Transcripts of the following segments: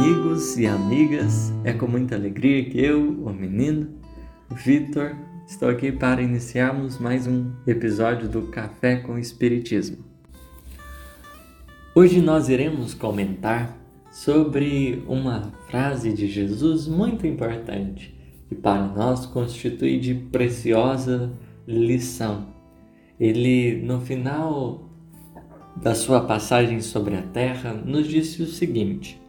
amigos e amigas, é com muita alegria que eu, o menino Vitor, estou aqui para iniciarmos mais um episódio do Café com Espiritismo. Hoje nós iremos comentar sobre uma frase de Jesus muito importante que para nós constitui de preciosa lição. Ele, no final da sua passagem sobre a terra, nos disse o seguinte: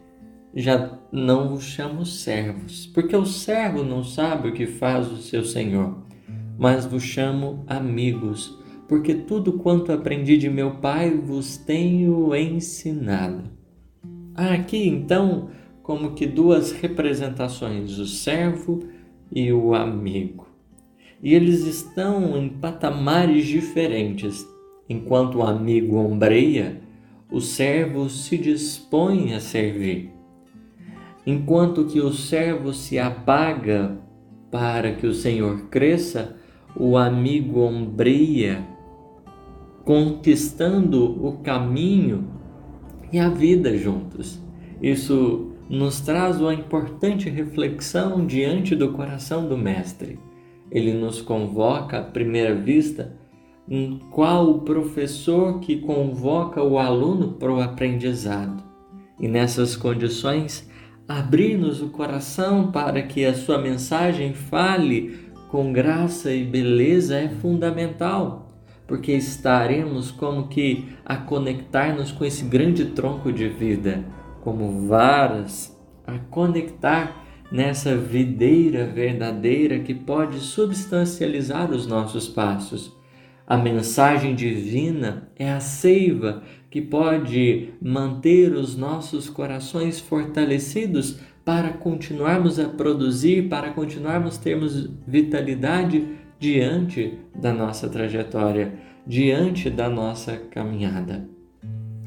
Já não vos chamo servos, porque o servo não sabe o que faz o seu senhor, mas vos chamo amigos, porque tudo quanto aprendi de meu Pai vos tenho ensinado. Há aqui então como que duas representações, o servo e o amigo. E eles estão em patamares diferentes Enquanto o amigo ombreia, o servo se dispõe a servir. Enquanto que o servo se apaga para que o Senhor cresça, o amigo ombreia, conquistando o caminho e a vida juntos. Isso nos traz uma importante reflexão diante do coração do Mestre. Ele nos convoca à primeira vista qual o professor que convoca o aluno para o aprendizado. E nessas condições, abrir-nos o coração para que a sua mensagem fale com graça e beleza é fundamental, porque estaremos como que a conectar-nos com esse grande tronco de vida, como varas a conectar nessa videira verdadeira que pode substancializar os nossos passos. A mensagem divina é a seiva que pode manter os nossos corações fortalecidos para continuarmos a produzir, para continuarmos termos vitalidade diante da nossa trajetória, diante da nossa caminhada.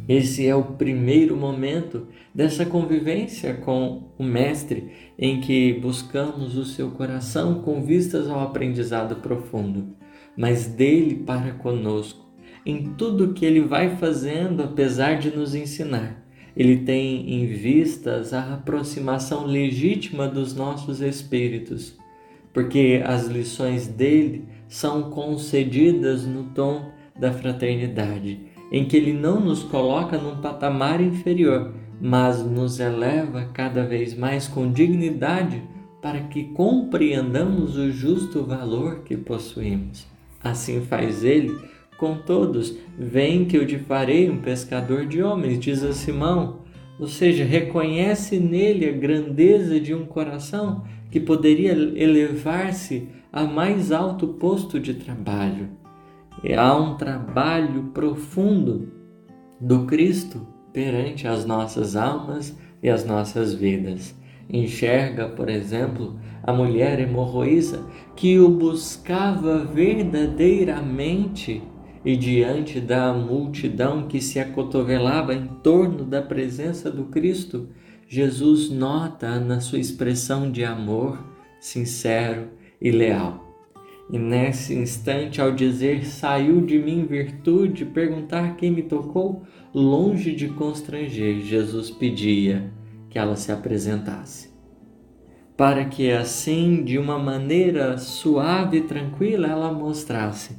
Esse é o primeiro momento dessa convivência com o Mestre, em que buscamos o seu coração com vistas ao aprendizado profundo mas dele para conosco, em tudo que ele vai fazendo, apesar de nos ensinar. Ele tem em vistas a aproximação legítima dos nossos espíritos, porque as lições dele são concedidas no tom da fraternidade, em que ele não nos coloca num patamar inferior, mas nos eleva cada vez mais com dignidade para que compreendamos o justo valor que possuímos. Assim faz ele com todos. Vem que eu te farei um pescador de homens, diz a Simão. Ou seja, reconhece nele a grandeza de um coração que poderia elevar-se a mais alto posto de trabalho. E há um trabalho profundo do Cristo perante as nossas almas e as nossas vidas. Enxerga, por exemplo, a mulher hemorroísa que o buscava verdadeiramente e diante da multidão que se acotovelava em torno da presença do Cristo, Jesus nota na sua expressão de amor sincero e leal. E nesse instante, ao dizer saiu de mim virtude, perguntar quem me tocou, longe de constranger, Jesus pedia que ela se apresentasse para que assim, de uma maneira suave e tranquila, ela mostrasse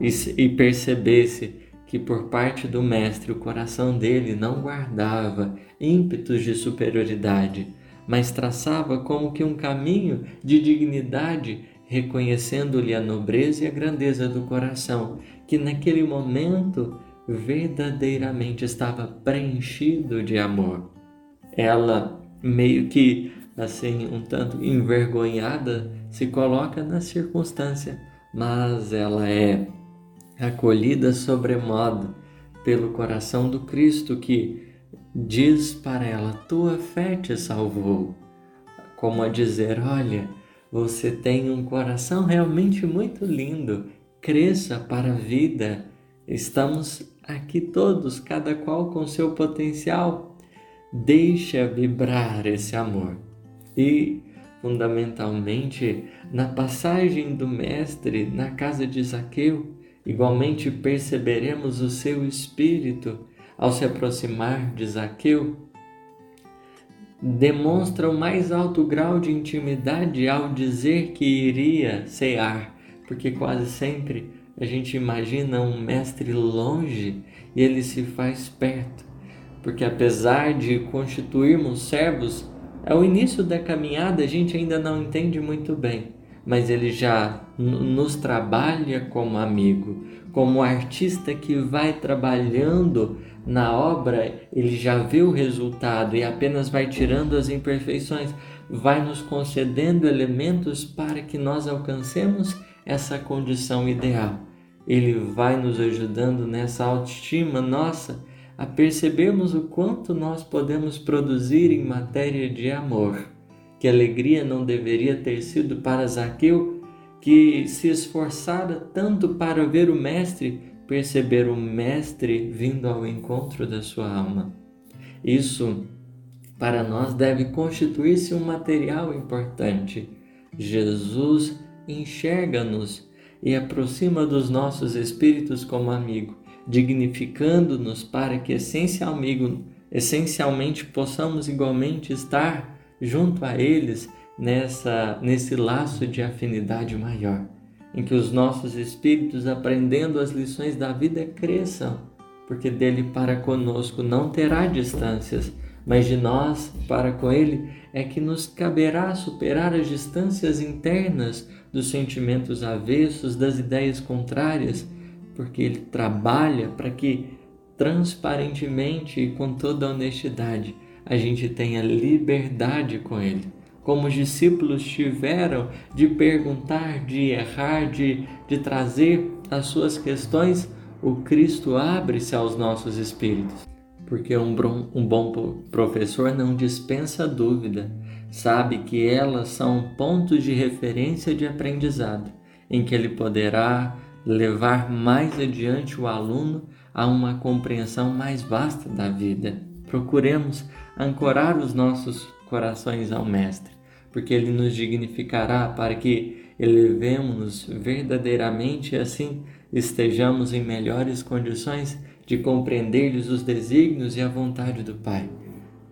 e, e percebesse que por parte do Mestre o coração dele não guardava ímpetos de superioridade, mas traçava como que um caminho de dignidade, reconhecendo-lhe a nobreza e a grandeza do coração, que naquele momento verdadeiramente estava preenchido de amor. Ela meio que assim, um tanto envergonhada, se coloca na circunstância, mas ela é acolhida sobremodo pelo coração do Cristo que diz para ela: Tua fé te salvou. Como a dizer: Olha, você tem um coração realmente muito lindo, cresça para a vida. Estamos aqui todos, cada qual com seu potencial. Deixa vibrar esse amor. E, fundamentalmente, na passagem do Mestre na casa de Zaqueu, igualmente perceberemos o seu espírito ao se aproximar de Zaqueu. demonstra o mais alto grau de intimidade ao dizer que iria cear, porque quase sempre a gente imagina um mestre longe e ele se faz perto, porque apesar de constituirmos servos, ao início da caminhada a gente ainda não entende muito bem, mas ele já nos trabalha como amigo, como artista que vai trabalhando na obra, ele já vê o resultado e apenas vai tirando as imperfeições, vai nos concedendo elementos para que nós alcancemos essa condição ideal. Ele vai nos ajudando nessa autoestima nossa a percebermos o quanto nós podemos produzir em matéria de amor. Que alegria não deveria ter sido para Zaqueu, que se esforçara tanto para ver o Mestre perceber o Mestre vindo ao encontro da sua alma. Isso, para nós, deve constituir-se um material importante. Jesus enxerga-nos e aproxima dos nossos espíritos como amigo, dignificando-nos para que essencialmente, possamos igualmente estar junto a eles nessa nesse laço de afinidade maior em que os nossos espíritos, aprendendo as lições da vida, cresçam, porque dele para conosco não terá distâncias, mas de nós para com ele é que nos caberá superar as distâncias internas dos sentimentos avessos, das ideias contrárias, porque ele trabalha para que transparentemente e com toda honestidade a gente tenha liberdade com ele como os discípulos tiveram de perguntar, de errar, de, de trazer as suas questões, o Cristo abre-se aos nossos espíritos. Porque um bom, um bom professor não dispensa dúvida, sabe que elas são pontos de referência de aprendizado, em que ele poderá levar mais adiante o aluno a uma compreensão mais vasta da vida. Procuremos ancorar os nossos corações ao Mestre, porque Ele nos dignificará para que elevemos-nos verdadeiramente e assim estejamos em melhores condições de compreender-lhes os desígnios e a vontade do Pai.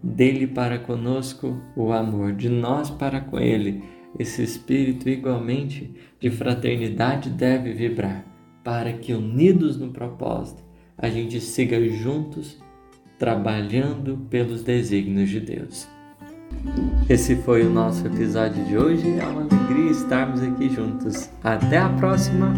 Dele para conosco o amor, de nós para com Ele, esse espírito igualmente de fraternidade deve vibrar, para que, unidos no propósito, a gente siga juntos trabalhando pelos desígnios de Deus. Esse foi o nosso episódio de hoje. É uma alegria estarmos aqui juntos. Até a próxima!